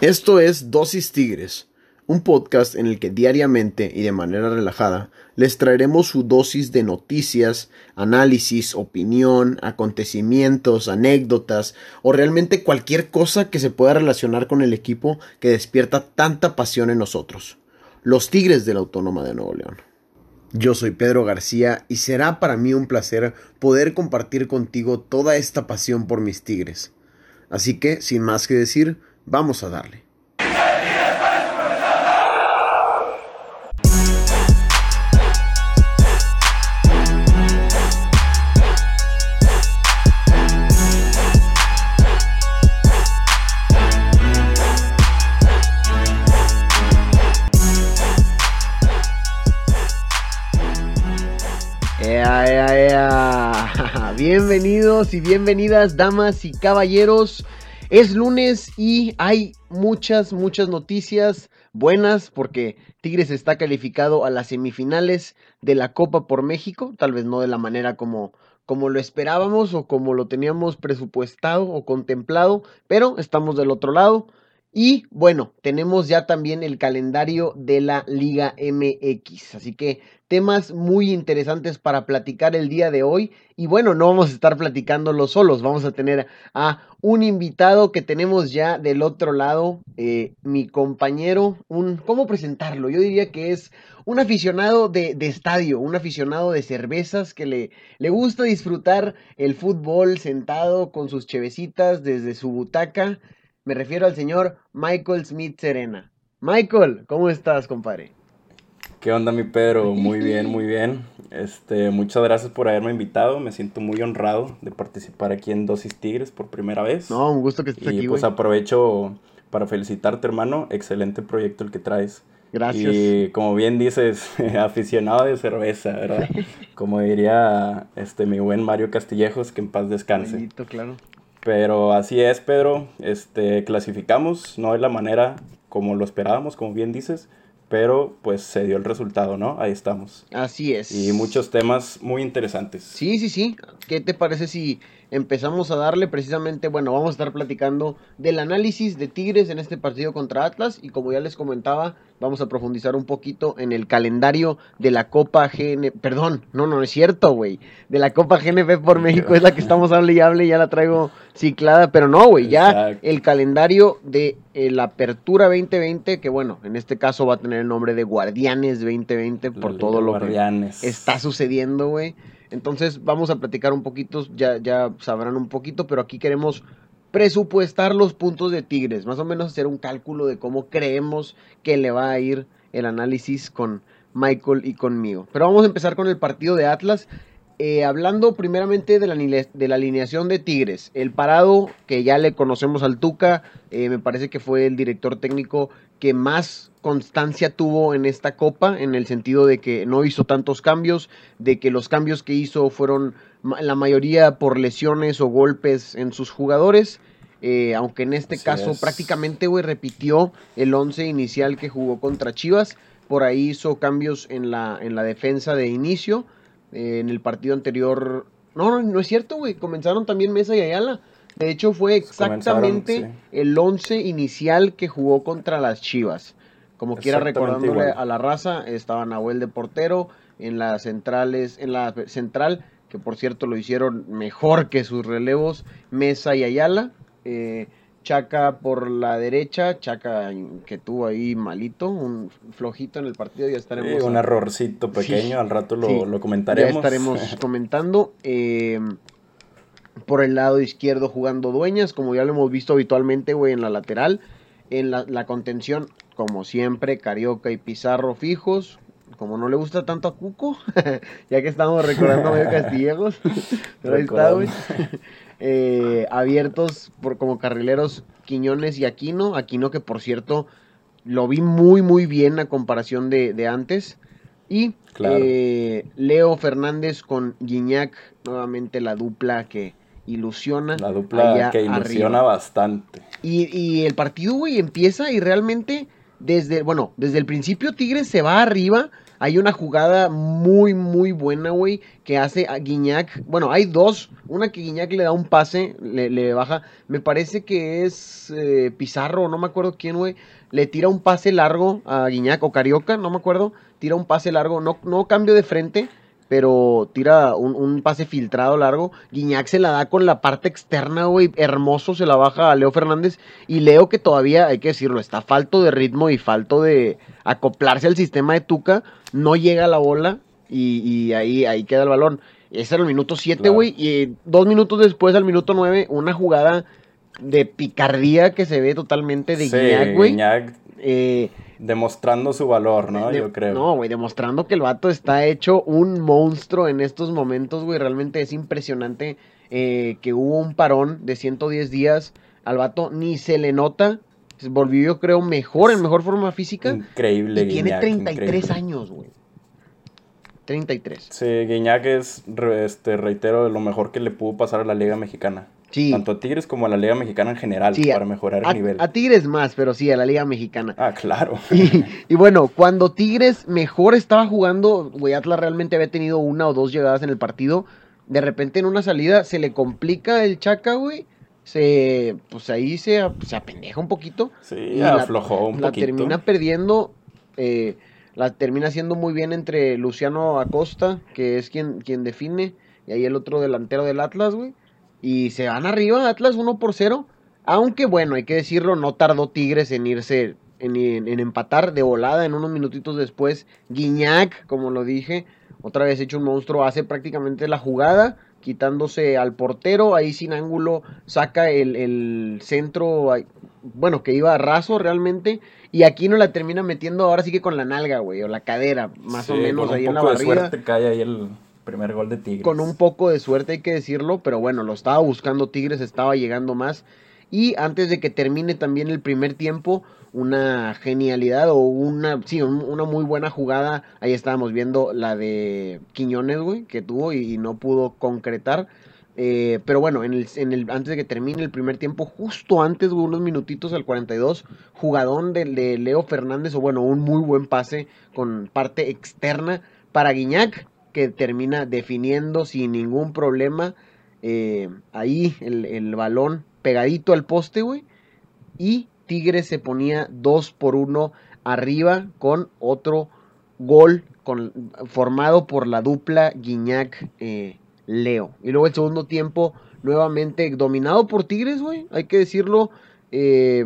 Esto es Dosis Tigres, un podcast en el que diariamente y de manera relajada les traeremos su dosis de noticias, análisis, opinión, acontecimientos, anécdotas o realmente cualquier cosa que se pueda relacionar con el equipo que despierta tanta pasión en nosotros, los Tigres de la Autónoma de Nuevo León. Yo soy Pedro García y será para mí un placer poder compartir contigo toda esta pasión por mis Tigres. Así que, sin más que decir, Vamos a darle. Bienvenidos y bienvenidas, damas y caballeros. Es lunes y hay muchas, muchas noticias buenas porque Tigres está calificado a las semifinales de la Copa por México, tal vez no de la manera como, como lo esperábamos o como lo teníamos presupuestado o contemplado, pero estamos del otro lado. Y bueno, tenemos ya también el calendario de la Liga MX. Así que temas muy interesantes para platicar el día de hoy. Y bueno, no vamos a estar platicándolo solos, vamos a tener a un invitado que tenemos ya del otro lado, eh, mi compañero, un, ¿cómo presentarlo? Yo diría que es un aficionado de, de, estadio, un aficionado de cervezas que le, le gusta disfrutar el fútbol sentado con sus chevecitas desde su butaca me refiero al señor Michael Smith Serena. Michael, ¿cómo estás, compadre? ¿Qué onda, mi Pedro? Muy bien, muy bien. Este, muchas gracias por haberme invitado. Me siento muy honrado de participar aquí en Dosis Tigres por primera vez. No, un gusto que estés aquí, Y pues aprovecho para felicitarte, hermano. Excelente proyecto el que traes. Gracias. Y como bien dices, aficionado de cerveza, ¿verdad? Como diría este mi buen Mario Castillejos, que en paz descanse. claro. Pero así es, Pedro. Este, clasificamos, no es la manera como lo esperábamos, como bien dices, pero pues se dio el resultado, ¿no? Ahí estamos. Así es. Y muchos temas muy interesantes. Sí, sí, sí. ¿Qué te parece si empezamos a darle precisamente, bueno, vamos a estar platicando del análisis de Tigres en este partido contra Atlas y como ya les comentaba, vamos a profundizar un poquito en el calendario de la Copa GN, perdón, no, no, es cierto, güey, de la Copa GNP por México es la que estamos hable y hable, ya la traigo ciclada, pero no, güey, ya el calendario de eh, la Apertura 2020, que bueno, en este caso va a tener el nombre de Guardianes 2020 por todo lo que está sucediendo, güey. Entonces vamos a platicar un poquito, ya, ya sabrán un poquito, pero aquí queremos presupuestar los puntos de Tigres, más o menos hacer un cálculo de cómo creemos que le va a ir el análisis con Michael y conmigo. Pero vamos a empezar con el partido de Atlas. Eh, hablando primeramente de la, de la, alineación de Tigres, el parado que ya le conocemos al Tuca, eh, me parece que fue el director técnico que más constancia tuvo en esta copa, en el sentido de que no hizo tantos cambios, de que los cambios que hizo fueron la mayoría por lesiones o golpes en sus jugadores. Eh, aunque en este caso prácticamente repitió el 11 inicial que jugó contra Chivas. Por ahí hizo cambios en la, en la defensa de inicio. Eh, en el partido anterior. No, no, no es cierto, güey. Comenzaron también Mesa y Ayala. De hecho, fue exactamente el 11 inicial que jugó contra las Chivas. Como quiera recordándole a la raza, estaba Nahuel de portero, en las centrales, en la central, que por cierto lo hicieron mejor que sus relevos, Mesa y Ayala. Eh, Chaca por la derecha, Chaca que tuvo ahí malito, un flojito en el partido, ya estaremos. un errorcito pequeño, al rato lo, comentaremos. Ya estaremos comentando. Eh, por el lado izquierdo jugando Dueñas, como ya lo hemos visto habitualmente, güey, en la lateral. En la, contención, como siempre, Carioca y Pizarro fijos. Como no le gusta tanto a Cuco, ya que estamos recordando a Castillejos. Pero ahí está, güey. Eh, abiertos por, como carrileros Quiñones y Aquino. Aquino que, por cierto, lo vi muy, muy bien a comparación de, antes. Y eh, Leo Fernández con Guiñac, nuevamente la dupla que, ilusiona. La dupla que ilusiona bastante. Y, el partido, güey, empieza y realmente desde, bueno, desde el principio Tigres se va arriba, Hay una jugada muy, muy buena, güey, que hace a Guiñac. Bueno, hay dos. Una que Guiñac le da un pase, le, baja. Me parece que es eh, Pizarro, no me acuerdo quién, güey. Le tira un pase largo a Guiñac o Carioca, no me acuerdo. Tira un pase largo, no, no cambio de frente pero tira un, pase filtrado largo. Guiñac se la da con la parte externa, güey. Hermoso se la baja a Leo Fernández. Y Leo, que todavía, hay que decirlo, está falto de ritmo y falto de acoplarse al sistema de Tuca. No llega a la bola y, ahí, ahí queda el balón. Ese era el minuto 7, güey. Y dos minutos después, al minuto 9, una jugada de picardía que se ve totalmente de Guiñac, güey. Eh, demostrando su valor, ¿no? Yo creo. No, güey, demostrando que el vato está hecho un monstruo en estos momentos, güey. Realmente es impresionante eh, que hubo un parón de 110 días. Al vato ni se le nota. Volvió, yo creo, mejor, en mejor forma física. Increíble, y Tiene 33 años, güey. 33. Sí, Guiñac es, este, reitero, lo mejor que le pudo pasar a la Liga Mexicana. Tanto a Tigres como a la Liga Mexicana en general, para mejorar el nivel. A Tigres más, pero sí, a la Liga Mexicana. Ah, claro. Y, bueno, cuando Tigres mejor estaba jugando, güey, Atlas realmente había tenido una o dos llegadas en el partido. De repente en una salida se le complica el Chaca, güey. Se, pues ahí se, se apendeja un poquito. Sí, aflojó un la termina perdiendo. Eh, la termina haciendo muy bien entre Luciano Acosta, que es quien, quien define, y ahí el otro delantero del Atlas, güey. Y se van arriba, Atlas 1 por 0. Aunque bueno, hay que decirlo, no tardó Tigres en irse, en, empatar de volada en unos minutitos después. Guiñac, como lo dije, otra vez hecho un monstruo, hace prácticamente la jugada, quitándose al portero, ahí sin ángulo, saca el, centro, bueno, que iba a raso realmente. Y aquí no la termina metiendo ahora sí que con la nalga, güey, o la cadera, más o menos ahí en la barriga. cae ahí el primer gol de Tigres. Con un poco de suerte hay que decirlo, pero bueno, lo estaba buscando Tigres, estaba llegando más. Y antes de que termine también el primer tiempo, una genialidad o una, sí, una muy buena jugada. Ahí estábamos viendo la de Quiñones, güey, que tuvo y, no pudo concretar. Eh, pero bueno, en el, en el, antes de que termine el primer tiempo, justo antes, güey, unos minutitos al 42, jugadón de, de Leo Fernández, o bueno, un muy buen pase con parte externa para Guiñac que termina definiendo sin ningún problema eh, ahí el, balón pegadito al poste, güey. Y Tigres se ponía 2 por 1 arriba con otro gol formado por la dupla Guiñac-Leo. Eh, y luego el segundo tiempo nuevamente dominado por Tigres, güey. Hay que decirlo. Eh,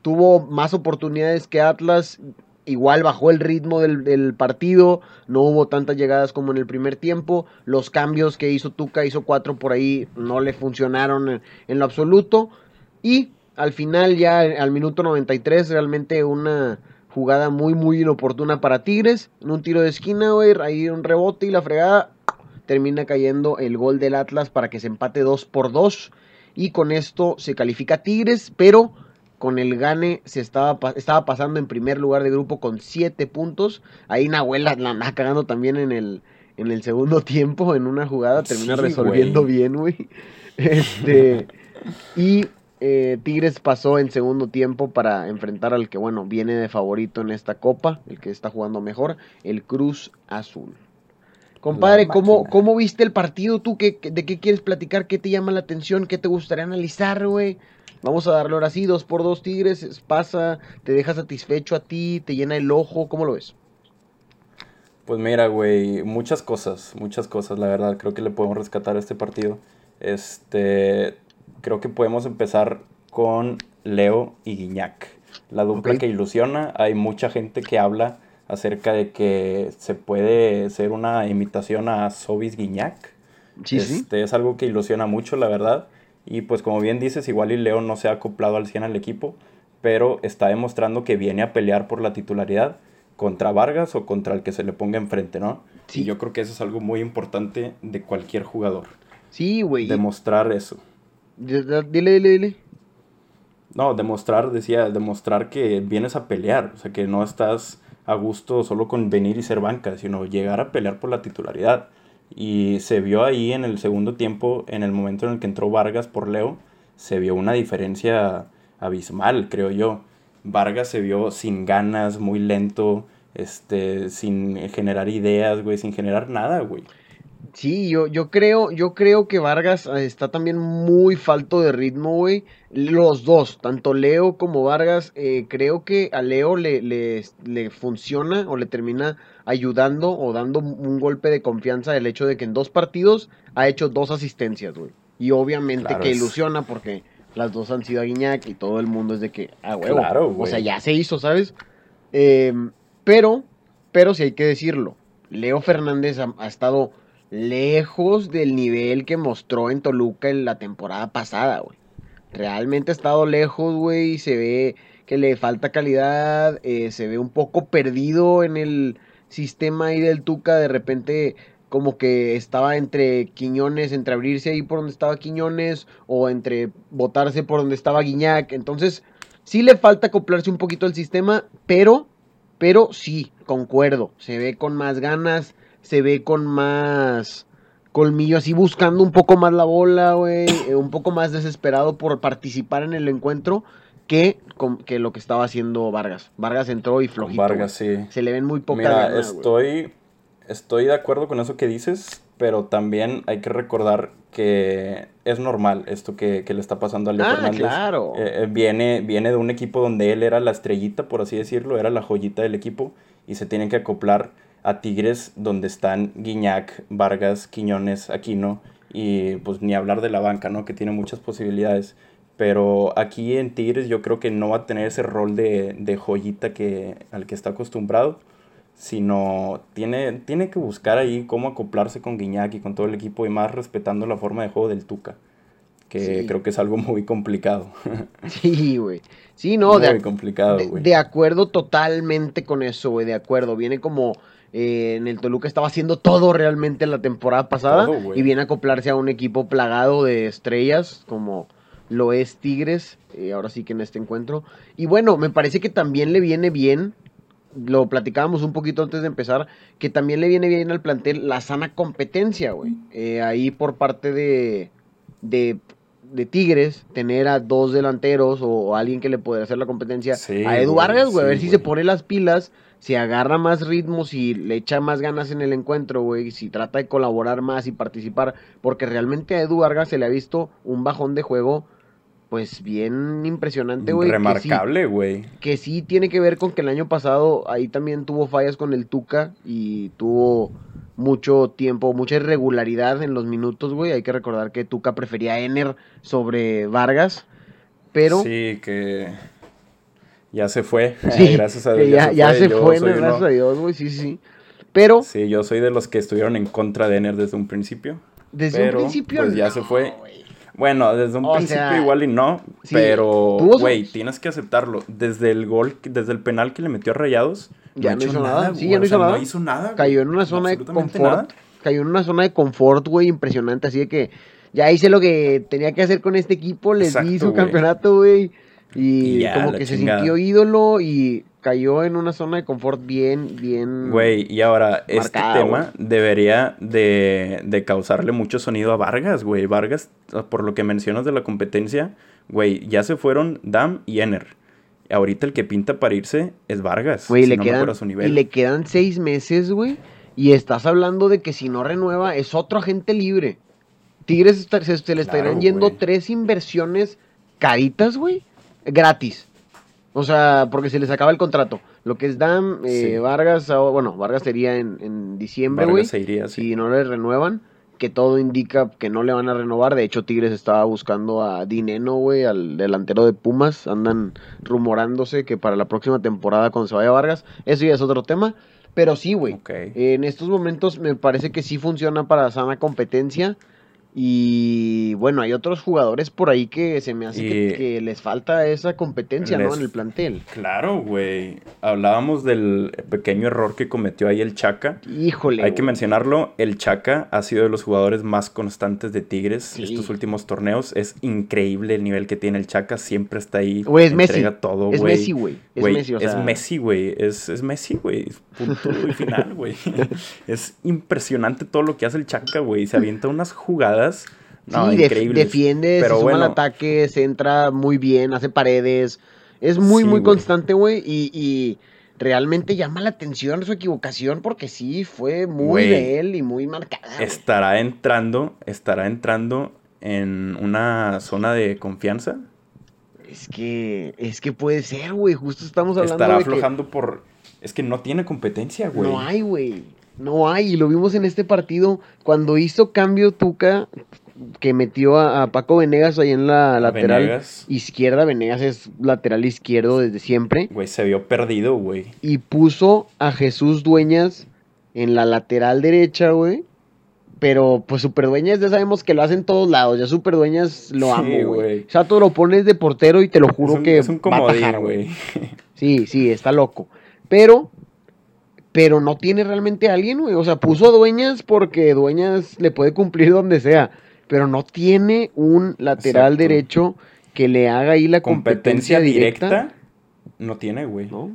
tuvo más oportunidades que Atlas igual bajó el ritmo del, partido, no hubo tantas llegadas como en el primer tiempo, los cambios que hizo Tuca, hizo cuatro por ahí, no le funcionaron en, lo absoluto, y al final ya al minuto 93 realmente una jugada muy muy inoportuna para Tigres, en un tiro de esquina, güey, ahí un rebote y la fregada termina cayendo el gol del Atlas para que se empate 2 por 2 y con esto se califica Tigres, pero con el Gane se estaba, estaba pasando en primer lugar de grupo con 7 puntos. Ahí Nahuel la anda cagando también en el, en el segundo tiempo, en una jugada, termina resolviendo bien, güey. Este, y eh, Tigres pasó en segundo tiempo para enfrentar al que, bueno, viene de favorito en esta copa, el que está jugando mejor, el Cruz Azul. Compadre, ¿cómo, ¿cómo, viste el partido tú? ¿Qué, ¿De qué quieres platicar? ¿Qué te llama la atención? ¿Qué te gustaría analizar, güey? Vamos a darle ahora sí, dos por dos Tigres, pasa, te deja satisfecho a ti, te llena el ojo, ¿cómo lo ves? Pues mira, güey, muchas cosas, muchas cosas, la verdad, creo que le podemos rescatar a este partido. Este, creo que podemos empezar con Leo y Guiñac. La dupla que ilusiona, hay mucha gente que habla acerca de que se puede ser una imitación a Sobis Guiñac. Sí, este, Es algo que ilusiona mucho, la verdad. Y pues como bien dices, igual y Leo no se ha acoplado al 100 al equipo, pero está demostrando que viene a pelear por la titularidad contra Vargas o contra el que se le ponga enfrente, ¿no? Sí. Y yo creo que eso es algo muy importante de cualquier jugador. Sí, güey. Demostrar eso. Dile, dile, dile. No, demostrar, decía, demostrar que vienes a pelear, o sea, que no estás a gusto solo con venir y ser banca, sino llegar a pelear por la titularidad. Y se vio ahí en el segundo tiempo, en el momento en el que entró Vargas por Leo, se vio una diferencia abismal, creo yo. Vargas se vio sin ganas, muy lento, este, sin generar ideas, güey, sin generar nada, güey. Sí, yo, yo creo, yo creo que Vargas eh, está también muy falto de ritmo, güey. Los dos, tanto Leo como Vargas, eh, creo que a Leo le, le, le, funciona o le termina ayudando o dando un golpe de confianza el hecho de que en dos partidos ha hecho dos asistencias, güey. Y obviamente que ilusiona porque las dos han sido a Guiñac y todo el mundo es de que, ah, güey. Claro, o sea, ya se hizo, ¿sabes? Em, pero, pero sí hay que decirlo, Leo Fernández ha estado lejos del nivel que mostró en Toluca en la temporada pasada, güey. Realmente ha estado lejos, güey. Se ve que le falta calidad. Eh, se ve un poco perdido en el sistema ahí del Tuca. De repente, como que estaba entre Quiñones, entre abrirse ahí por donde estaba Quiñones. O entre botarse por donde estaba Guiñac. Entonces, sí le falta acoplarse un poquito al sistema. Pero, pero sí, concuerdo. Se ve con más ganas se ve con más colmillo, así buscando un poco más la bola, güey, eh, un poco más desesperado por participar en el encuentro que, que lo que estaba haciendo Vargas. Vargas entró y flojito. Vargas, sí. Se le ven muy pocas Mira, estoy, estoy de acuerdo con eso que dices, pero también hay que recordar que es normal esto que, le está pasando a Leo ah, claro. Eh, eh, viene, viene de un equipo donde él era la estrellita, por así decirlo, era la joyita del equipo y se tienen que acoplar a Tigres donde están Guiñac, Vargas, Quiñones, Aquino y pues ni hablar de la banca, ¿no? Que tiene muchas posibilidades. Pero aquí en Tigres yo creo que no va a tener ese rol de, joyita que, al que está acostumbrado, sino tiene, tiene que buscar ahí cómo acoplarse con Guiñac y con todo el equipo y más respetando la forma de juego del Tuca que creo que es algo muy complicado. Sí, güey. Sí, no, muy complicado, güey. De, de, acuerdo totalmente con eso, güey, de acuerdo. Viene como eh, en el Toluca estaba haciendo todo realmente la temporada pasada y viene a acoplarse a un equipo plagado de estrellas como lo es Tigres, eh, ahora sí que en este encuentro. Y bueno, me parece que también le viene bien, lo platicábamos un poquito antes de empezar, que también le viene bien al plantel la sana competencia, güey. Eh, ahí por parte de, de, Tigres, tener a dos delanteros o, alguien que le pueda hacer la competencia a Edu Vargas, güey, a ver si se pone las pilas si agarra más ritmos y le echa más ganas en el encuentro, güey, si trata de colaborar más y participar, porque realmente a Edu Vargas se le ha visto un bajón de juego, pues bien impresionante, güey. Remarcable, güey. Que, sí tiene que ver con que el año pasado ahí también tuvo fallas con el Tuca y tuvo mucho tiempo, mucha irregularidad en los minutos, güey. Hay que recordar que Tuca prefería a Ener sobre Vargas, pero... Sí, que ya se fue. Sí, gracias a Dios. Ya, ya, se fue, gracias a Dios, güey, sí, sí. Pero. Sí, yo soy de los que estuvieron en contra de Ener desde un principio. Desde un principio. Pues ya se fue. Bueno, desde un principio igual y no, pero, güey, tienes que aceptarlo. Desde el gol, desde el penal que le metió a Rayados, ya no, hizo nada. Sí, ya no hizo, nada. no hizo nada. Cayó en una zona de confort. Cayó en una zona de confort, güey, impresionante. Así de que ya hice lo que tenía que hacer con este equipo, les di su campeonato, güey. Y, como que se sintió ídolo y cayó en una zona de confort bien, bien. Güey, y ahora, este tema debería de, de, causarle mucho sonido a Vargas, güey. Vargas, por lo que mencionas de la competencia, güey, ya se fueron Dam y Ener. Ahorita el que pinta para irse es Vargas. Güey, le quedan, y le quedan seis meses, güey. Y estás hablando de que si no renueva es otro agente libre. Tigres se, le estarían yendo tres inversiones caritas, güey gratis. O sea, porque se les acaba el contrato. Lo que es Dam, eh, Vargas, bueno, Vargas sería en, en diciembre, güey. Si no le renuevan, que todo indica que no le van a renovar. De hecho, Tigres estaba buscando a Dineno, güey, al delantero de Pumas. Andan rumorándose que para la próxima temporada, cuando se vaya Vargas, eso ya es otro tema. Pero sí, güey. En estos momentos me parece que sí funciona para sana competencia. Y bueno, hay otros jugadores por ahí que se me hace que, les falta esa competencia, ¿no? En el plantel. Claro, güey. Hablábamos del pequeño error que cometió ahí el Chaca. Híjole. Hay que mencionarlo, el Chaca ha sido de los jugadores más constantes de Tigres estos últimos torneos. Es increíble el nivel que tiene el Chaca, siempre está ahí. Güey, es Messi. Todo, es Messi, güey. Es Messi, o sea... Es Messi, güey. Es, es Messi, güey. Punto y final, güey. es impresionante todo lo que hace el Chaca, güey. Se avienta unas jugadas sí, defiende, se suma al ataque, se entra muy bien, hace paredes. Es muy, muy constante, güey. Y, realmente llama la atención su equivocación porque sí fue muy Güey, de él y muy marcada. Estará entrando, estará entrando en una zona de confianza. Es que, es que puede ser, güey. Justo estamos hablando Estará de que aflojando por. Es que no tiene competencia, güey. no hay, güey. No hay. Y lo vimos en este partido cuando hizo cambio Tuca que metió a, a Paco Venegas ahí en la lateral Venegas, izquierda. Venegas es lateral izquierdo desde siempre. Güey, se vio perdido, güey. Y puso a Jesús Dueñas en la lateral derecha, güey. Pero pues Super Dueñas ya sabemos que lo hace en todos lados. Ya Super Dueñas lo Sí, amo, güey. güey. O sea, tú lo pones de portero y te lo juro es un, que es un va a comodín, güey. Sí, sí, está loco. Pero, pero no tiene realmente a alguien, güey. O sea, puso a Dueñas porque Dueñas le puede cumplir donde sea. Pero no tiene un lateral Exacto. derecho que le haga ahí la competencia, Competencia directa. directa no tiene, güey. ¿no?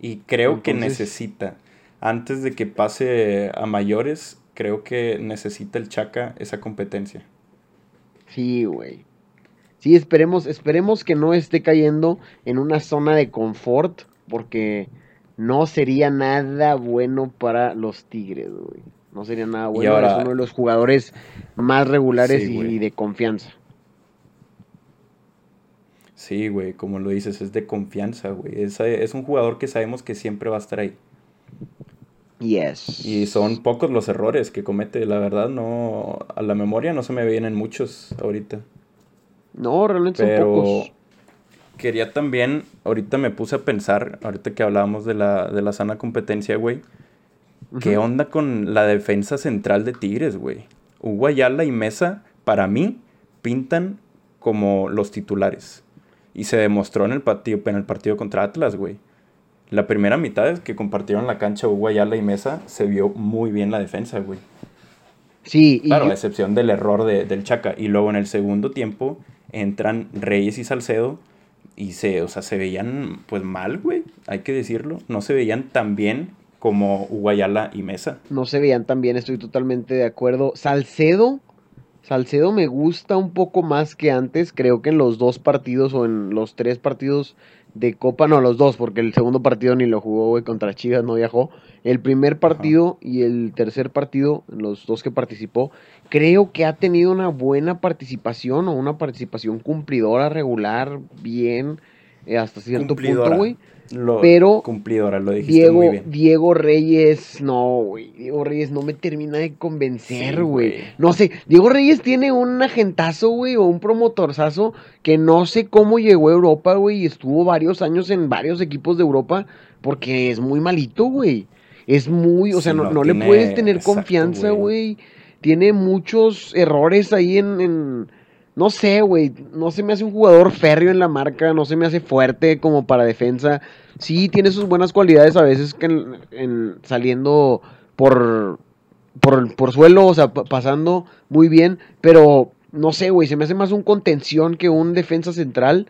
Y creo que necesita. Antes de que pase a mayores, creo que necesita el Chaca esa competencia. Sí, güey. Sí, esperemos, esperemos que no esté cayendo en una zona de confort, porque no sería nada bueno para los Tigres, güey. No sería nada bueno. ahora- es uno de los jugadores más regulares Sí, y güey. de confianza. Sí, güey, como lo dices, es de confianza, güey. Es, es un jugador que sabemos que siempre va a estar ahí. Yes. Y son pocos los errores que comete, la verdad, no. A la memoria no se me vienen muchos ahorita. No, realmente son pocos. Quería también, ahorita me puse a pensar, ahorita que hablábamos de la, de la sana competencia, güey. ¿Qué onda con la defensa central de Tigres, güey? Hugo Ayala y Mesa, para mí, pintan como los titulares. Y se demostró en el partido, en el partido contra Atlas, güey. La primera mitad que compartieron la cancha Hugo Ayala y Mesa, se vio muy bien la defensa, güey. Sí, y Claro, a excepción del error de- del Chaca. Y luego en el segundo tiempo entran Reyes y Salcedo y se, o sea, se veían pues mal, güey. Hay que decirlo. No se veían tan bien como Uguayala y Mesa. no se veían tan bien, estoy totalmente de acuerdo. Salcedo, Salcedo me gusta un poco más que antes, creo que en los dos partidos o en los tres partidos de Copa, no, los dos, porque el segundo partido ni lo jugó, güey, contra Chivas, no viajó. El primer partido y el tercer partido, los dos que participó, creo que ha tenido una buena participación o una participación cumplidora, regular, bien, eh, hasta cierto punto, güey. Lo, Pero Cumplidora, lo dijiste Diego, muy bien. Diego Reyes, no, güey. Diego Reyes no me termina de convencer, güey. no sé, Diego Reyes tiene un agentazo, güey, o un promotorzazo que no sé cómo llegó a Europa, güey, y estuvo varios años en varios equipos de Europa porque es muy malito, güey. Es muy, o sea, Sí, no, no le puedes tener exacto, confianza, güey. güey. Tiene muchos errores ahí en, en- no sé, güey, no se me hace un jugador férreo en la marca, no se me hace fuerte como para defensa. Sí, tiene sus buenas cualidades a veces que en, en- saliendo por, por, por suelo, o sea, pa- pasando muy bien, pero no sé, güey, se me hace más un contención que un defensa central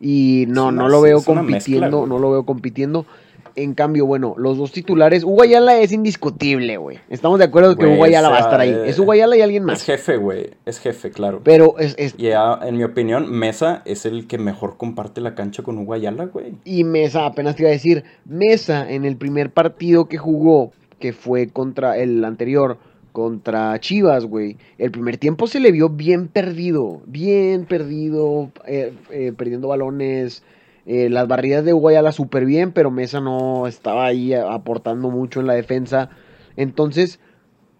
y no, una- no lo veo mezcla, compitiendo, no lo veo compitiendo. En cambio, bueno, los dos titulares, Hugo Ayala es indiscutible, güey. Estamos de acuerdo que Hugo Ayala o va a estar ahí. eh, Es Hugo Ayala y alguien Es más. jefe, güey. Es jefe, claro. Pero es, es- Y ya, en mi opinión, Mesa es el que mejor comparte la cancha con Uguayala, güey. Y Mesa, apenas te iba a decir, Mesa en el primer partido que jugó, que fue contra el anterior, contra Chivas, güey. El primer tiempo se le vio bien perdido, bien perdido, eh, eh, perdiendo balones. Eh, las barridas de Guayala súper bien, pero Mesa no estaba ahí aportando mucho en la defensa. Entonces,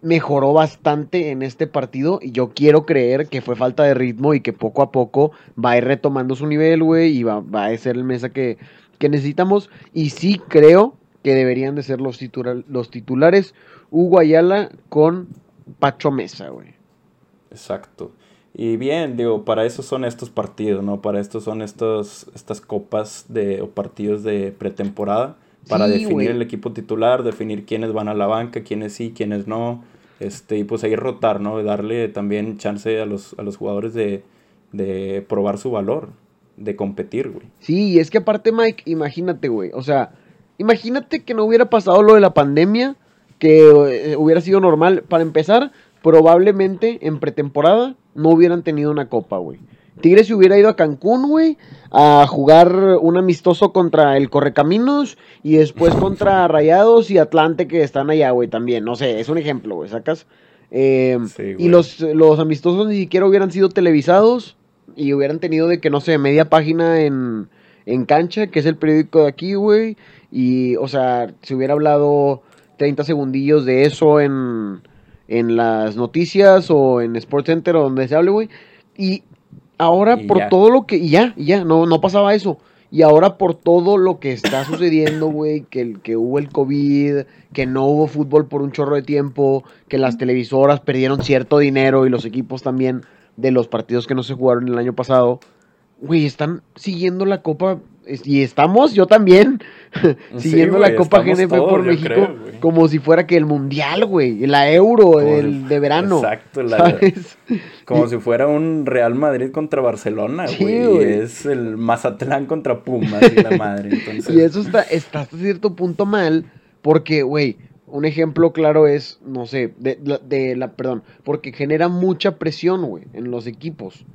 mejoró bastante en este partido y yo quiero creer que fue falta de ritmo y que poco a poco va a ir retomando su nivel, güey, y va, va a ser el Mesa que, que necesitamos. Y sí creo que deberían de ser los, los titulares Hugo Ayala con Pacho Mesa, güey. Exacto. Y bien, digo, para eso son estos partidos, ¿no? Para esto son estos, estas copas de, o partidos de pretemporada. Para Sí, definir el equipo titular, definir quiénes van a la banca, quiénes sí, quiénes no. Este, y pues ahí rotar, ¿no? Darle también chance a los, a los jugadores de, de probar su valor, de competir, güey. Sí, y es que aparte, Mike, imagínate, güey. O sea, imagínate que no hubiera pasado lo de la pandemia, que eh, hubiera sido normal. Para empezar, probablemente en pretemporada no hubieran tenido una copa, güey. Tigres se hubiera ido a Cancún, güey, a jugar un amistoso contra el Correcaminos y después contra Rayados y Atlante que están allá, güey, también. No sé, es un ejemplo, güey, ¿sacas? Eh, y los, los amistosos ni siquiera hubieran sido televisados y hubieran tenido de que, no sé, media página en, en cancha, que es el periódico de aquí, güey. Y, o sea, se hubiera hablado 30 segundillos de eso en, en las noticias o en Sports Center o donde se hable, güey. Y ahora por todo lo que... Y ya, ya, no, no pasaba eso. Y ahora por todo lo que está sucediendo, güey, que, que hubo el COVID, que no hubo fútbol por un chorro de tiempo, que las televisoras perdieron cierto dinero y los equipos también de los partidos que no se jugaron el año pasado, güey, están siguiendo la Copa y estamos, yo también, siguiendo la Copa GNP por México como si fuera que el Mundial, güey, la Euro el, de verano. Exacto, como si fuera un Real Madrid contra Barcelona, güey. es el Mazatlán contra Pumas y la madre. Y eso está, está hasta cierto punto mal, porque, güey, un ejemplo claro es, no sé, de, de la, perdón, porque genera mucha presión, güey, en los equipos.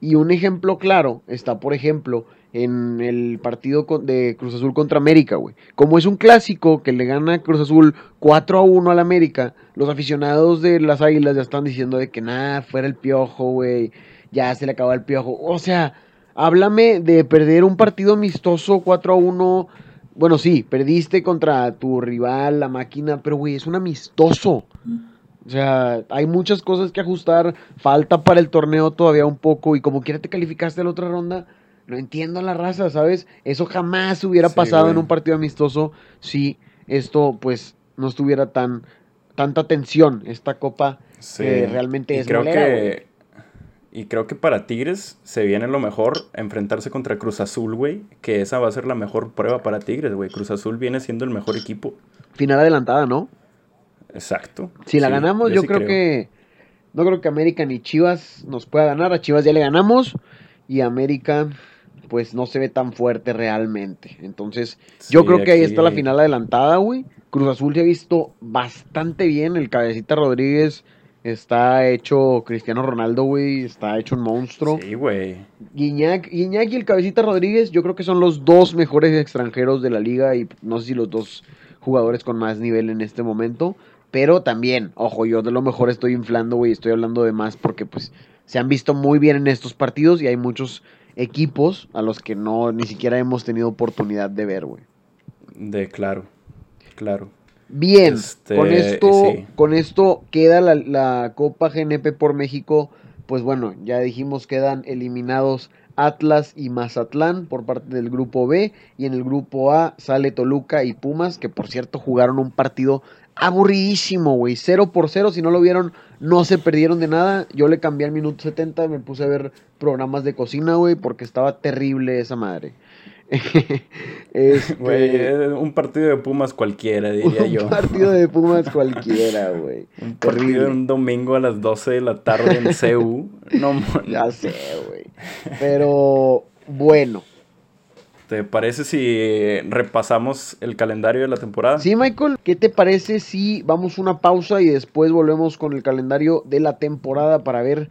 Y un ejemplo claro está, por ejemplo, en el partido de Cruz Azul contra América, güey. Como es un clásico que le gana Cruz Azul 4 a 1 al América, los aficionados de las Águilas ya están diciendo de que nada, fuera el piojo, güey. Ya se le acabó el piojo. O sea, háblame de perder un partido amistoso 4 a 1. Bueno, sí, perdiste contra tu rival, la máquina, pero güey, es un amistoso. O sea, hay muchas cosas que ajustar. Falta para el torneo todavía un poco. Y como quiera te calificaste a la otra ronda no entiendo la raza, ¿sabes? Eso jamás hubiera pasado en un partido amistoso si esto, pues, no estuviera tan tanta tensión, esta copa realmente es creo que Y creo que para Tigres se viene lo mejor enfrentarse contra Cruz Azul, güey. Que esa va a ser la mejor prueba para Tigres, güey. Cruz Azul viene siendo el mejor equipo. Final adelantada, ¿no? Exacto. Si la ganamos, yo, creo, que. No creo que América ni Chivas nos pueda ganar. A Chivas ya le ganamos. Y América pues no se ve tan fuerte realmente. Entonces, yo creo que ahí está la final adelantada, güey. Cruz Azul se ha visto bastante bien. El cabecita Rodríguez está hecho Cristiano Ronaldo, güey. Está hecho un monstruo. Sí, güey. Guiñac, y el cabecita Rodríguez, yo creo que son los dos mejores extranjeros de la liga. Y no sé si los dos jugadores con más nivel en este momento. Pero también, ojo, yo de lo mejor estoy inflando, güey. Estoy hablando de más porque, pues, se han visto muy bien en estos partidos y hay muchos equipos a los que no ni siquiera hemos tenido oportunidad de ver, güey. De claro, claro. Bien, este, con esto, con esto queda la, la, Copa GNP por México. Pues bueno, ya dijimos quedan eliminados Atlas y Mazatlán por parte del grupo B. Y en el grupo A sale Toluca y Pumas, que por cierto jugaron un partido aburridísimo, güey. 0 por 0, si no lo vieron, no se perdieron de nada. Yo le cambié al minuto 70, me puse a ver programas de cocina, güey, porque estaba terrible esa madre. este... un partido de Pumas cualquiera, diría yo. Un partido de Pumas cualquiera, güey. un partido un domingo a las 12 de la tarde en CU. No, ya sé, güey. Pero bueno, ¿Te parece si repasamos el calendario de la temporada? Sí, Michael, ¿qué te parece si vamos una pausa y después volvemos con el calendario de la temporada para ver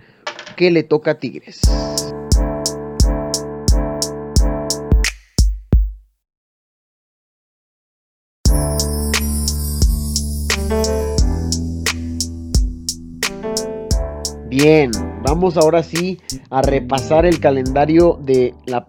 qué le toca a Tigres? Bien, vamos ahora sí a repasar el calendario de la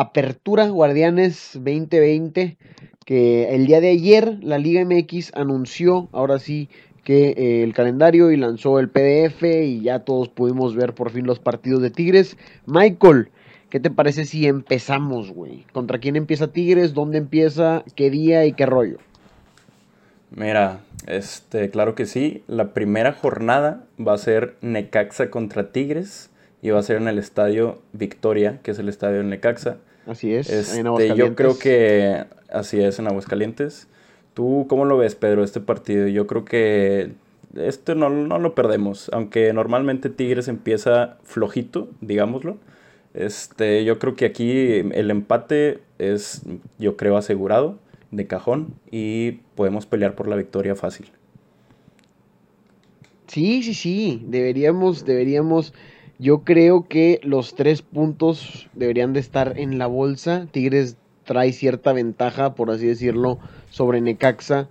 Apertura Guardianes 2020, que el día de ayer la Liga MX anunció, ahora sí, que eh, el calendario y lanzó el PDF y ya todos pudimos ver por fin los partidos de Tigres. Michael, ¿qué te parece si empezamos, güey? ¿Contra quién empieza Tigres? ¿Dónde empieza? ¿Qué día y qué rollo? Mira, este, claro que sí. La primera jornada va a ser Necaxa contra Tigres y va a ser en el estadio Victoria, que es el estadio de Necaxa. Así es, en este, Yo creo que así es en Aguascalientes. ¿Tú cómo lo ves, Pedro, este partido? Yo creo que este no, no lo perdemos, aunque normalmente Tigres empieza flojito, digámoslo. Este, yo creo que aquí el empate es, yo creo, asegurado de cajón y podemos pelear por la victoria fácil. Sí, sí, sí, deberíamos, deberíamos Yo creo que los tres puntos deberían de estar en la bolsa. Tigres trae cierta ventaja, por así decirlo, sobre Necaxa.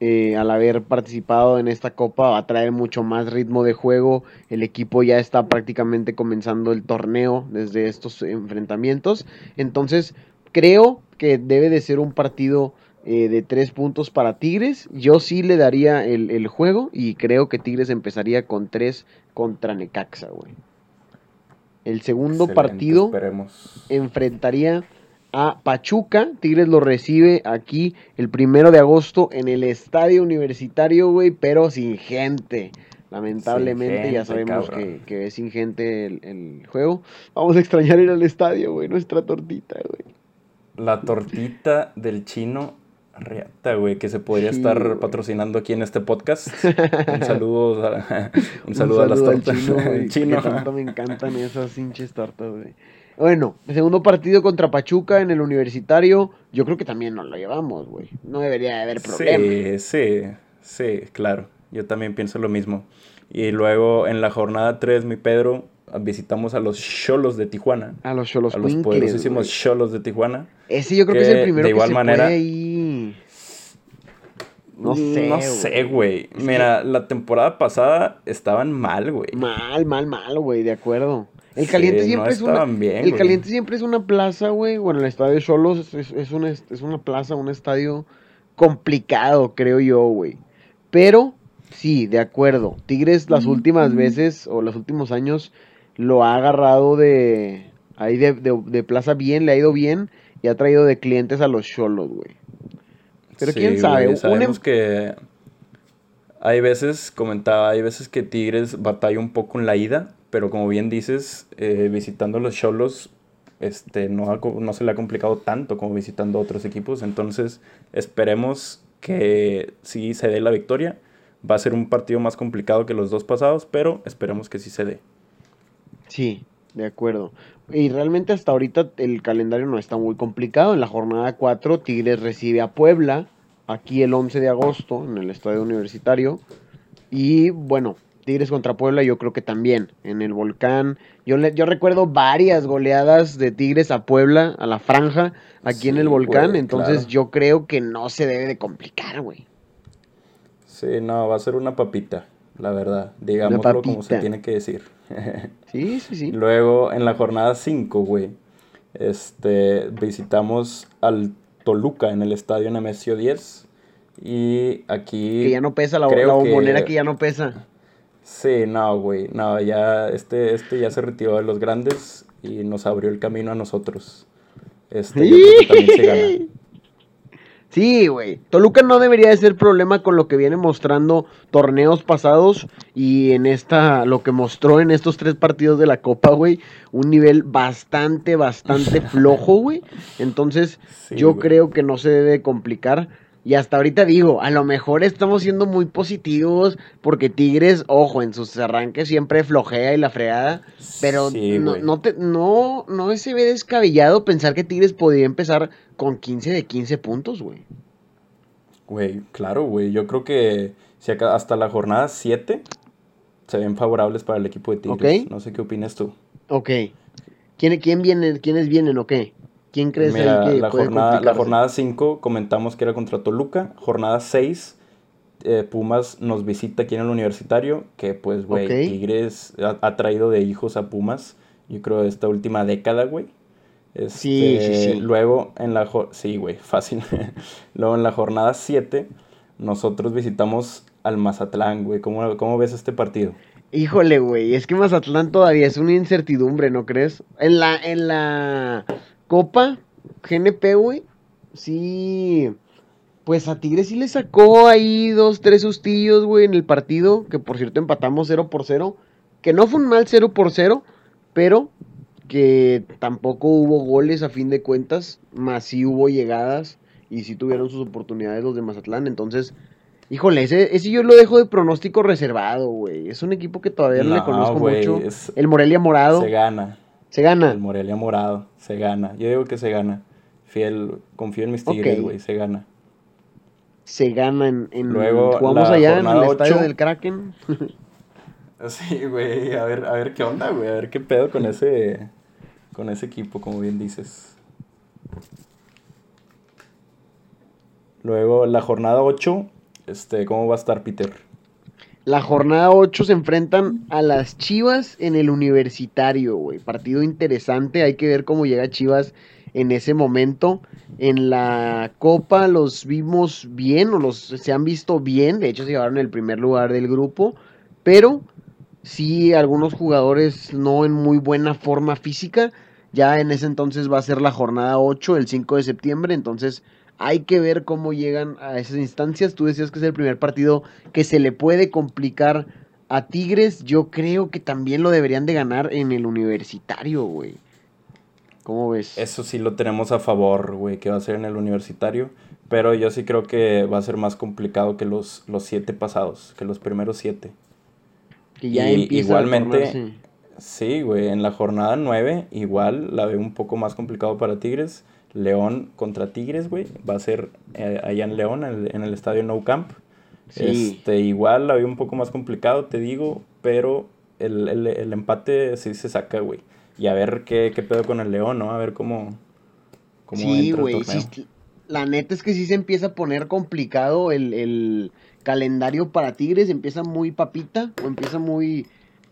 Eh, al haber participado en esta copa va a traer mucho más ritmo de juego. El equipo ya está prácticamente comenzando el torneo desde estos enfrentamientos. Entonces creo que debe de ser un partido eh, de tres puntos para Tigres. Yo sí le daría el, el, juego y creo que Tigres empezaría con tres contra Necaxa, güey. El segundo Excelente, partido esperemos. enfrentaría a Pachuca. Tigres lo recibe aquí el primero de agosto en el estadio universitario, güey, pero sin gente. Lamentablemente, Sin ya sabemos que es sin gente el, el juego. Vamos a extrañar ir al estadio, güey, nuestra tortita, güey. La tortita del chino Riata, güey, que se podría Sí, estar güey. patrocinando aquí en este podcast. Un saludo a, un saludo a las tortas. chino, güey, El chino. que tanto me encantan esas hinches tortas, güey. Bueno, el segundo partido contra Pachuca en el universitario, yo creo que también nos lo llevamos, güey. No debería de haber problema. Sí, sí, sí, claro. Yo también pienso lo mismo. Y luego en la jornada 3, mi Pedro, visitamos a los Cholos de Tijuana. A los Cholos a los poderosísimos Cholos de Tijuana. Ese yo creo que, es que, el primero de que igual se manera- puede. No sé, No sé, güey. Mira, la temporada pasada estaban mal, güey. Mal, mal, mal, güey, de acuerdo. El Sí, caliente no siempre es una. bien, el güey. caliente siempre es una plaza, güey. Bueno, el estadio de Cholos es, es, es una, es una plaza, un estadio complicado, creo yo, güey. Pero, sí, de acuerdo. Tigres las últimas veces o los últimos años lo ha agarrado de. Ahí de, de, de plaza bien, le ha ido bien y ha traído de clientes a los Cholos, güey. Pero quién sabe, güey, sabemos em- que hay veces, comentaba, hay veces que Tigres batalla un poco en la ida, pero como bien dices, eh, visitando los Cholos, este, no, ha no se le ha complicado tanto como visitando otros equipos. Entonces, esperemos que sí se dé la victoria. Va a ser un partido más complicado que los dos pasados, pero esperemos que sí se dé. Sí, de acuerdo. Y realmente hasta ahorita el calendario no está muy complicado. En la jornada 4, Tigres recibe a Puebla, aquí el 11 de agosto, en el estadio universitario. Y bueno, Tigres contra Puebla yo creo que también, en el volcán. Yo, le- yo recuerdo varias goleadas de Tigres a Puebla, a la franja, aquí en el volcán. entonces claro. yo creo que no se debe de complicar, güey. Sí, no, va a ser una papita, la verdad. Digámoslo como se tiene que decir. Sí, sí, sí. Luego, en la jornada 5, güey, este, visitamos al Toluca en el estadio Nemesio 10. Y aquí... Que ya no pesa la, la bombonera que- que ya no pesa. Sí, no, güey, no, ya, este, este ya se retiró de los grandes y nos abrió el camino a nosotros. Este, yo creo que también se gana. Sí, güey. Toluca no debería de ser problema con lo que viene mostrando torneos pasados y en esta, lo que mostró en estos tres partidos de la Copa, güey, un nivel bastante, bastante flojo, güey. Entonces, Sí, yo creo que no se debe complicar. Y hasta ahorita digo, a lo mejor estamos siendo muy positivos porque Tigres, ojo, en sus arranques siempre flojea y la fregada. Pero Sí, no, no, te- no, no se ve descabellado pensar que Tigres podría empezar con 15 de 15 puntos, güey. Güey, claro, güey. Yo creo que si acá hasta la jornada 7 se ven favorables para el equipo de Tigres. Ok. No sé qué opinas tú. Ok. ¿Quién, quién viene, ¿Quiénes vienen o qué? ¿Quién crees Mira, ahí que la puede jornada, la jornada 5 comentamos que era contra Toluca. Jornada 6, eh, Pumas nos visita aquí en el universitario. Que pues, güey. Tigres ha, ha traído de hijos a Pumas. Yo creo esta última década, güey. Este, Sí, sí, sí. Luego en la sí, güey, fácil. luego en la jornada 7, nosotros visitamos al Mazatlán, güey. ¿Cómo, ¿Cómo ves este partido? Híjole, güey, es que Mazatlán todavía es una incertidumbre, ¿no crees? En la, en la Copa GNP, güey, sí, pues a Tigres sí le sacó ahí dos, tres sustillos, güey, en el partido, que por cierto empatamos 0 por 0, que no fue un mal 0 por 0, pero que tampoco hubo goles a fin de cuentas, más sí hubo llegadas y sí tuvieron sus oportunidades los de Mazatlán, entonces... Híjole, ese, ese yo lo dejo de pronóstico reservado, güey. Es un equipo que todavía no, le No, conozco mucho. es- El Morelia Morado. Se Se, gana. El Morelia morado, se gana. Yo digo que se gana. Fiel, confío en mis tigres, güey, se gana. Se gana en. en- Luego, jugamos la allá en el estadio del Kraken. Sí, güey, a ver, a ver qué onda, güey, a ver qué pedo con ese, con ese equipo, como bien dices. Luego, la jornada 8, este, ¿cómo va a estar, Peter? La jornada 8 se enfrentan a las Chivas en el universitario, güey. Partido interesante, hay que ver cómo llega Chivas en ese momento. En la Copa los vimos bien, o los se han visto bien, de hecho se llevaron el primer lugar del grupo, pero sí algunos jugadores no en muy buena forma física. Ya en ese entonces va a ser la jornada 8, el 5 de septiembre, entonces hay que ver cómo llegan a esas instancias. Tú decías que es el primer partido que se le puede complicar a Tigres. Yo creo que también lo deberían de ganar en el universitario, güey. ¿Cómo ves? Eso sí lo tenemos a favor, güey, que va a ser en el universitario. Pero yo sí creo que va a ser más complicado que los, los siete pasados, que los primeros siete. Que ya y, igualmente, sí, güey, en la jornada nueve igual la veo un poco más complicado para Tigres León contra Tigres, güey. Va a ser eh, allá en León, en el, estadio No Camp. Este, igual la veo un poco más complicado, te digo, pero el, empate sí se saca, güey. Y a ver qué, qué, pedo con el León, ¿no? A ver cómo. cómo sí, güey. la neta es que sí se empieza a poner complicado el, el calendario para Tigres. Empieza muy papita o empieza muy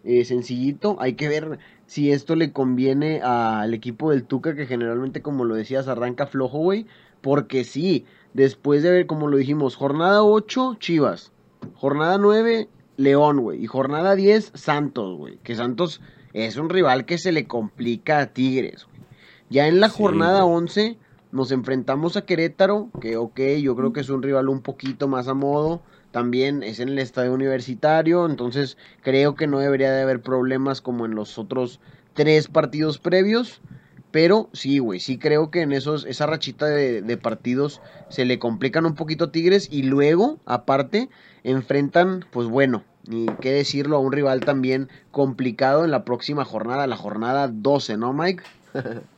eh, sencillito. Hay que ver si esto le conviene al equipo del Tuca, que generalmente, como lo decías, arranca flojo, güey. Porque sí, después de ver, como lo dijimos, jornada 8, Chivas. Jornada 9, León, güey. Y jornada 10, Santos, güey. Que Santos es un rival que se le complica a Tigres, güey. Ya en la jornada 11 nos enfrentamos a Querétaro, que ok, yo creo que es un rival un poquito más a modo también es en el estadio universitario, entonces creo que no debería de haber problemas como en los otros tres partidos previos. Pero sí, güey, sí creo que en esos, esa rachita de, partidos se le complican un poquito a Tigres y luego, aparte, enfrentan, pues bueno, ni qué decirlo, a un rival también complicado en la próxima jornada, la jornada 12, ¿no, Mike?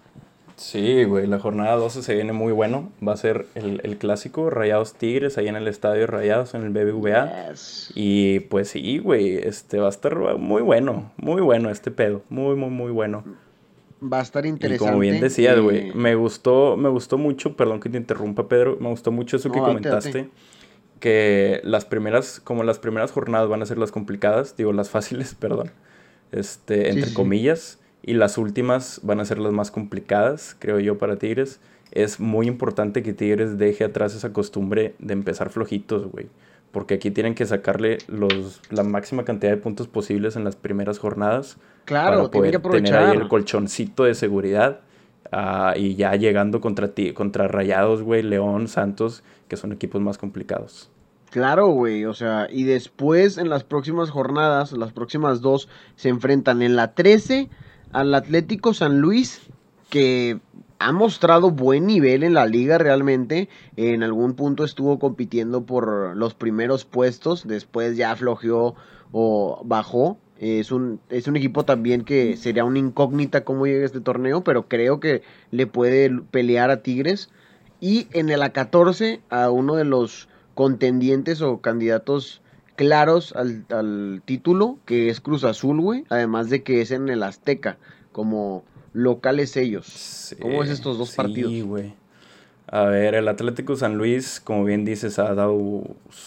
Sí, güey, la jornada 12 se viene muy bueno. Va a ser el, clásico Rayados Tigres ahí en el estadio Rayados, en el BBVA. Y pues sí, güey, este va a estar muy bueno, muy bueno este pedo, muy, muy, muy bueno. Va a estar interesante. Y como bien decías, güey, me gustó, me gustó mucho, perdón que te interrumpa, Pedro, me gustó mucho eso que comentaste. Que las primeras, como las primeras jornadas van a ser las complicadas, digo, las fáciles, perdón, este, entre comillas y las últimas van a ser las más complicadas, creo yo, para Tigres. Es muy importante que Tigres deje atrás esa costumbre de empezar flojitos, güey. Porque aquí tienen que sacarle los, la máxima cantidad de puntos posibles en las primeras jornadas. Claro, para poder que aprovechar. tener ahí el colchoncito de seguridad. Ah, y ya llegando contra, ti, contra Rayados, güey, León, Santos, que son equipos más complicados. Claro, güey, o sea, y después en las próximas jornadas, las próximas dos, se enfrentan en la 13 al Atlético San Luis, que ha mostrado buen nivel en la liga realmente. En algún punto estuvo compitiendo por los primeros puestos, después ya aflojeó o bajó. Es un, es un equipo también que sería una incógnita cómo llega este torneo, pero creo que le puede pelear a Tigres. Y en el A14 a uno de los contendientes o candidatos claros al, título, que es Cruz Azul, güey. Además de que es en el Azteca, como locales ellos. ¿Cómo es estos dos partidos? Sí, güey. A ver, el Atlético San Luis, como bien dices, ha dado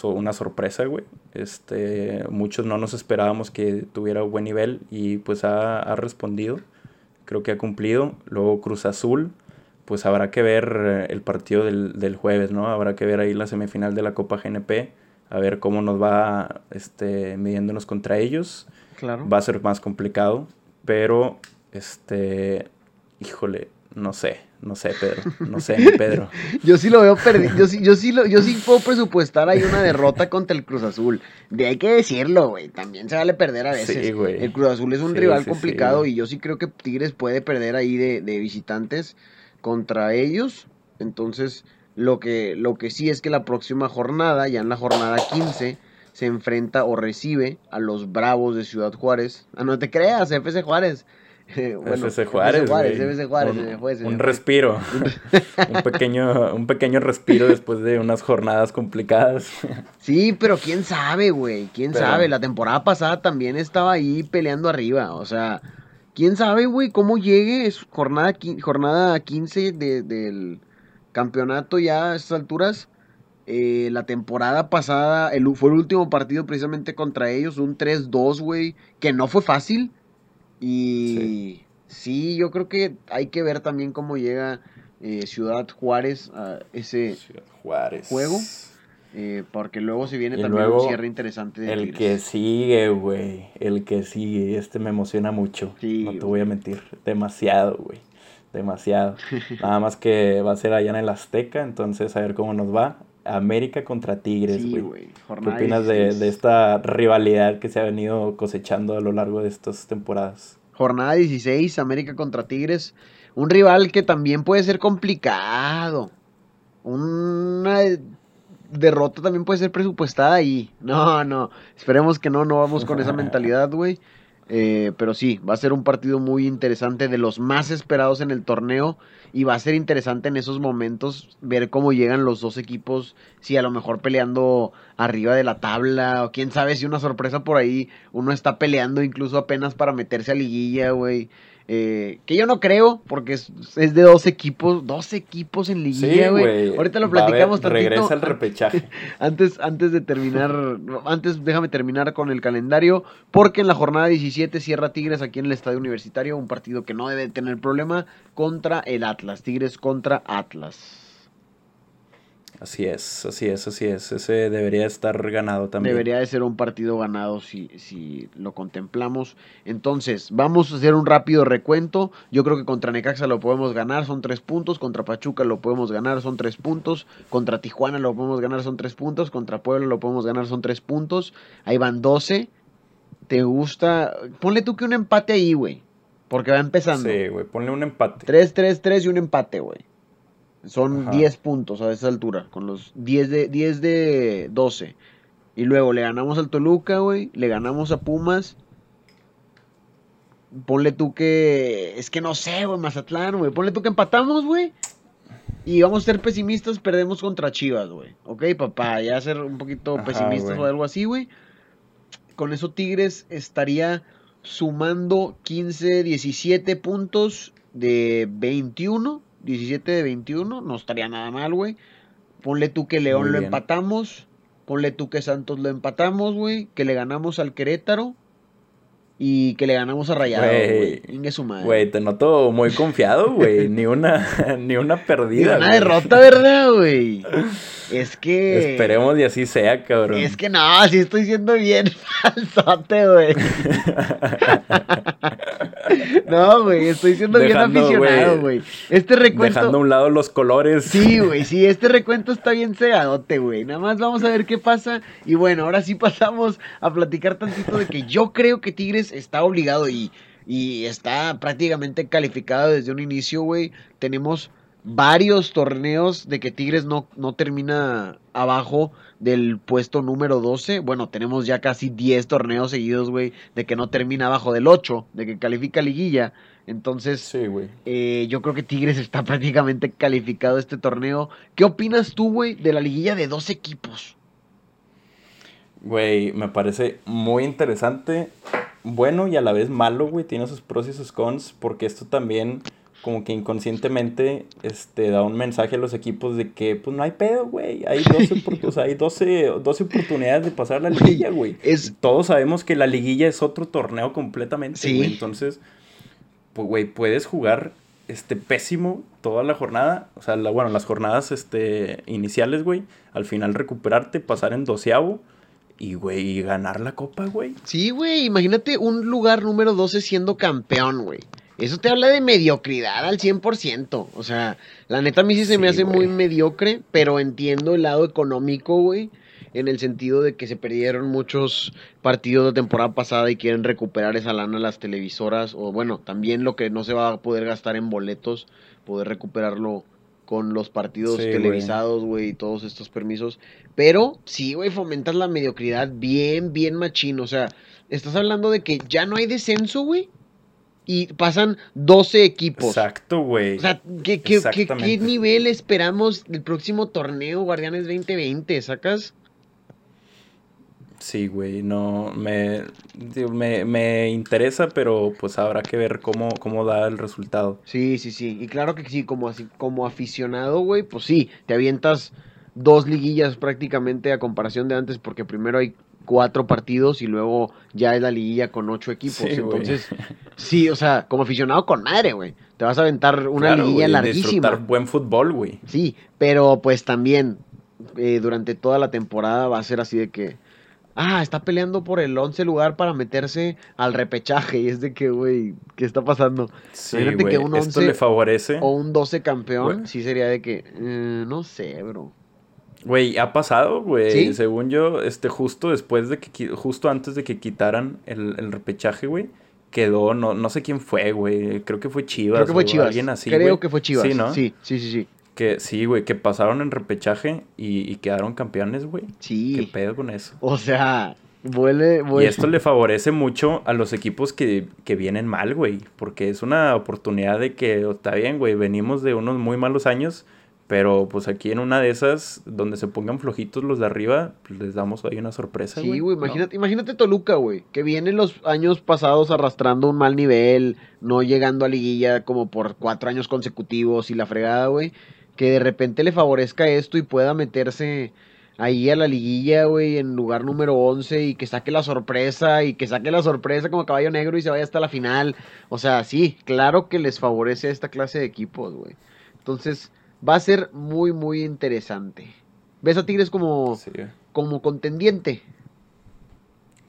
una sorpresa, güey. Este, muchos no nos esperábamos que tuviera buen nivel y pues ha, respondido. Creo que ha cumplido. Luego Cruz Azul, pues habrá que ver el partido del, del jueves, ¿no? Habrá que ver ahí la semifinal de la Copa GNP a ver cómo nos va este, midiéndonos contra ellos. Claro. Va a ser más complicado, pero, este, híjole, no sé, no sé, Pedro, no sé, Pedro. yo sí lo veo perdido, yo sí, yo sí, lo, yo sí puedo presupuestar ahí una derrota contra el Cruz Azul. De hay que decirlo, güey, también se vale perder a veces. Sí, güey. El Cruz Azul es un rival complicado y yo sí creo que Tigres puede perder ahí de, de visitantes contra ellos. Entonces, lo que, lo que sí es que la próxima jornada, ya en la jornada 15, se enfrenta o recibe a los Bravos de Ciudad Juárez. Ah, no te creas, FC Juárez. bueno, FC Juárez, Juárez, FC Juárez, un, un respiro, un pequeño, un pequeño respiro después de unas jornadas complicadas. sí, pero quién sabe, güey, quién sabe. La temporada pasada también estaba ahí peleando arriba, o sea, quién sabe, güey, cómo llegue. Es jornada, jornada 15 del campeonato ya a estas alturas. Eh, la temporada pasada el, fue el último partido precisamente contra ellos, un 3-2, güey, que no fue fácil. Y sí. yo creo que hay que ver también cómo llega eh, Ciudad Juárez a ese juego. Eh, porque luego se viene también un cierre interesante. el que sigue, güey. El que sigue. Este me emociona mucho. no te voy a mentir. Demasiado, güey. Demasiado. Nada más que va a ser allá en el Azteca. Entonces, a ver cómo nos va. América contra Tigres, güey. ¿Qué opinas de, de, esta rivalidad que se ha venido cosechando a lo largo de estas temporadas? Jornada 16, América contra Tigres. Un rival que también puede ser complicado. Una derrota también puede ser presupuestada ahí. No, no. Esperemos que no, no vamos con esa mentalidad, güey. Eh, pero sí, va a ser un partido muy interesante, de los más esperados en el torneo. Y va a ser interesante en esos momentos ver cómo llegan los dos equipos. Si a lo mejor peleando arriba de la tabla. O quién sabe si una sorpresa por ahí. Uno está peleando incluso apenas para meterse a liguilla, güey. Eh, que yo no creo, porque es, de dos equipos, dos equipos en liguilla, güey. Ahorita lo platicamos tantito. Regresa el repechaje. Antes, antes de terminar, antes déjame terminar con el calendario, porque en la jornada 17 cierra Tigres aquí en el Estadio Universitario, un partido que no debe tener problema contra el Atlas, Tigres contra Atlas. Así es, así es, así es. Ese debería estar ganado también. Debería de ser un partido ganado si, si lo contemplamos. Entonces, vamos a hacer un rápido recuento. Yo creo que contra Necaxa lo podemos ganar, son tres puntos. Contra Pachuca lo podemos ganar, son tres puntos. Contra Tijuana lo podemos ganar, son tres puntos. Contra Puebla lo podemos ganar, son tres puntos. Ahí van 12. ¿Te gusta? Ponle tú que un empate ahí, güey. Porque va empezando. Sí, güey, ponle un empate. 3, 3, 3 y un empate, güey. Son 10 puntos a esa altura, con los 10 de, 10 de 12. Y luego le ganamos al Toluca, güey. Le ganamos a Pumas. Ponle tú que. Es que no sé, güey, Mazatlán, güey. Ponle tú que empatamos, güey. Y vamos a ser pesimistas, perdemos contra Chivas, güey. Ok, papá, ya ser un poquito pesimistas o algo así, güey. Con eso Tigres estaría sumando 15, 17 puntos de 21 17 de 21, no estaría nada mal, güey. Ponle tú que León lo empatamos. Ponle tú que Santos lo empatamos, güey. Que le ganamos al Querétaro. Y que le ganamos a Rayado, güey. Güey, te noto muy confiado, güey. ni una, ni una perdida. Ni una derrota, ¿verdad, güey? Es que. Esperemos y así sea, cabrón. Es que no, así estoy siendo bien falsote, güey. No, güey, estoy siendo bien aficionado, güey. Este recuento. Dejando a un lado los colores. Sí, güey, sí, este recuento está bien cegadote, güey. Nada más vamos a ver qué pasa. Y bueno, ahora sí pasamos a platicar tantito de que yo creo que Tigres está obligado y, y está prácticamente calificado desde un inicio, güey. Tenemos varios torneos de que Tigres no, no termina abajo del puesto número 12. Bueno, tenemos ya casi 10 torneos seguidos, güey, de que no termina abajo del 8, de que califica liguilla. Entonces, sí, eh, yo creo que Tigres está prácticamente calificado este torneo. ¿Qué opinas tú, güey, de la liguilla de dos equipos? Güey, me parece muy interesante, bueno y a la vez malo, güey. Tiene sus pros y sus cons, porque esto también como que inconscientemente este, da un mensaje a los equipos de que, pues no hay pedo, güey. Hay 12, hay 12, oportunidades de pasar la liguilla, güey. Es... Todos sabemos que la liguilla es otro torneo completamente, ¿Sí? Entonces, pues, güey, puedes jugar este, pésimo toda la jornada. O sea, la, bueno, las jornadas este, iniciales, güey. Al final recuperarte, pasar en doceavo. Y, güey, ganar la copa, güey. Sí, güey. Imagínate un lugar número 12 siendo campeón, güey. Eso te habla de mediocridad al 100%. O sea, la neta a mí sí se me hace muy mediocre, pero entiendo el lado económico, güey. En el sentido de que se perdieron muchos partidos de temporada pasada y quieren recuperar esa lana las televisoras. O bueno, también lo que no se va a poder gastar en boletos, poder recuperarlo con los partidos televisados, güey, y todos estos permisos. Pero sí, güey, fomentas la mediocridad bien, bien machino. O sea, estás hablando de que ya no hay descenso, güey y pasan 12 equipos. Exacto, güey. O sea, ¿qué, qué, qué, qué nivel esperamos del próximo torneo Guardianes 2020? ¿Sacas? Sí, güey, no, me, me, me, interesa, pero pues habrá que ver cómo, cómo da el resultado. Sí, sí, sí, y claro que sí, como, así, como aficionado, güey, pues sí, te avientas dos liguillas prácticamente a comparación de antes, porque primero hay cuatro partidos y luego ya es la liguilla con ocho equipos. Entonces, sí, o sea, como aficionado con madre, güey. Te vas a aventar una liguilla larguísima. Disfrutar buen fútbol, güey. Sí, pero pues también eh, durante toda la temporada va a ser así de que ah, está peleando por el 11 lugar para meterse al repechaje. Y es de que, güey, ¿qué está pasando? Sí, que un 11 ¿Esto le favorece? O un 12 campeón, sí sería de que, eh, no sé, bro. Güey, ha pasado, güey. Según yo, este, justo después de que, justo antes de que quitaran el, el repechaje, güey, quedó, no, no sé quién fue, güey. Creo que fue Chivas. Creo que fue Chivas. Alguien así, Creo que fue Chivas. Sí, ¿no? Sí, sí, sí, sí. Que sí, güey, que pasaron en repechaje y, quedaron campeones, güey. Sí. ¿Qué pedo con eso? O sea, vuele, Y esto le favorece mucho a los equipos que, que vienen mal, güey. Porque es una oportunidad de que, está bien, güey, venimos de unos muy malos años. Pero pues aquí en una de esas, donde se pongan flojitos los de arriba, pues, les damos ahí una sorpresa. Sí, güey, imagínate, imagínate Toluca, güey, que viene los años pasados arrastrando un mal nivel, no llegando a liguilla como por cuatro años consecutivos y la fregada, güey que de repente le favorezca esto y pueda meterse ahí a la liguilla, güey, en lugar número 11 y que saque la sorpresa y que saque la sorpresa como caballo negro y se vaya hasta la final. O sea, sí, claro que les favorece esta clase de equipos, güey. Entonces, va a ser muy, muy interesante. ¿Ves a Tigres como, como contendiente?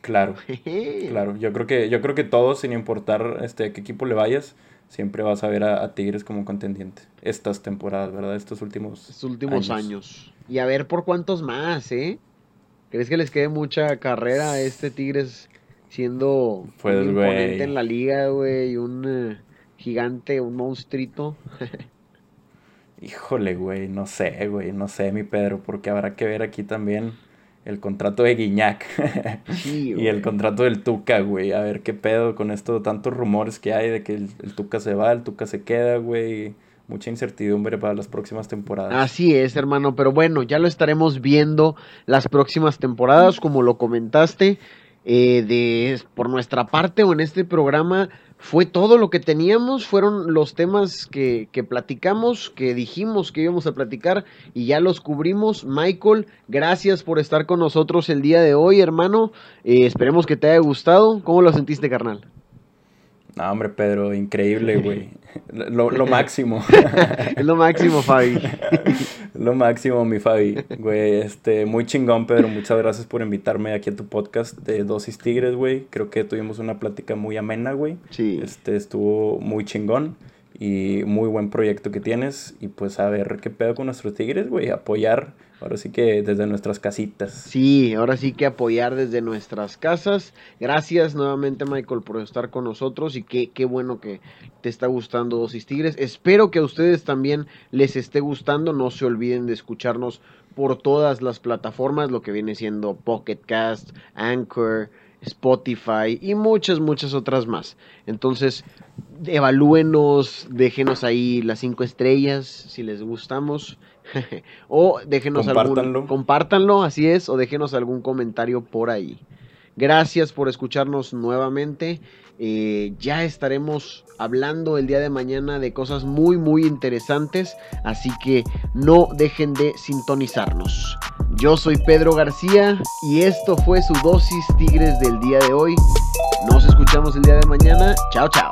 Claro, claro. Yo creo que, yo creo que todos, sin importar este, a qué equipo le vayas, siempre vas a ver a, Tigres como contendiente. Estas temporadas, ¿verdad? Estos últimos, Estos últimos años. Y a ver por cuántos más, ¿eh? ¿Crees que les quede mucha carrera a este Tigres siendo pues, un imponente en la liga, güey? Un eh, gigante, un monstruito. Híjole, güey, no sé, güey, no sé, mi Pedro, porque habrá que ver aquí también el contrato de Guiñac y el contrato del Tuca, güey. A ver qué pedo con esto, tantos rumores que hay de que el, Tuca se va, el Tuca se queda, güey. Mucha incertidumbre para las próximas temporadas. Así es, hermano, pero bueno, ya lo estaremos viendo las próximas temporadas, como lo comentaste. Eh, de, por nuestra parte o en este programa fue todo lo que teníamos, fueron los temas que, que, platicamos, que dijimos que íbamos a platicar y ya los cubrimos. Michael, gracias por estar con nosotros el día de hoy, hermano. Eh, esperemos que te haya gustado. ¿Cómo lo sentiste, carnal? No, hombre, Pedro, increíble, güey. Lo, lo, máximo. es lo máximo, Fabi. lo máximo, mi Fabi. Güey, este, muy chingón, Pedro. Muchas gracias por invitarme aquí a tu podcast de Dosis Tigres, güey. Creo que tuvimos una plática muy amena, güey. Sí. Este, estuvo muy chingón y muy buen proyecto que tienes. Y pues a ver qué pedo con nuestros Tigres, güey. Apoyar Ahora sí que desde nuestras casitas. Sí, ahora sí que apoyar desde nuestras casas. Gracias nuevamente Michael por estar con nosotros y qué, qué bueno que te está gustando Dosis Tigres. Espero que a ustedes también les esté gustando. No se olviden de escucharnos por todas las plataformas, lo que viene siendo Pocket Cast, Anchor, Spotify y muchas, muchas otras más. Entonces, evalúenos, déjenos ahí las cinco estrellas si les gustamos. o déjenos algún. Compártanlo, así es, o déjenos algún comentario por ahí. Gracias por escucharnos nuevamente. Eh, ya estaremos hablando el día de mañana de cosas muy, muy interesantes. Así que no dejen de sintonizarnos. Yo soy Pedro García y esto fue su dosis Tigres del día de hoy. Nos escuchamos el día de mañana. Chao, chao.